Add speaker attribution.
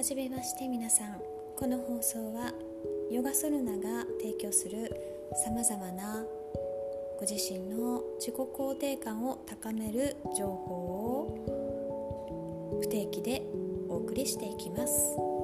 Speaker 1: はじめまして皆さんこの放送はヨガソルナが提供するさまざまなご自身の自己肯定感を高める情報を不定期でお送りしていきます。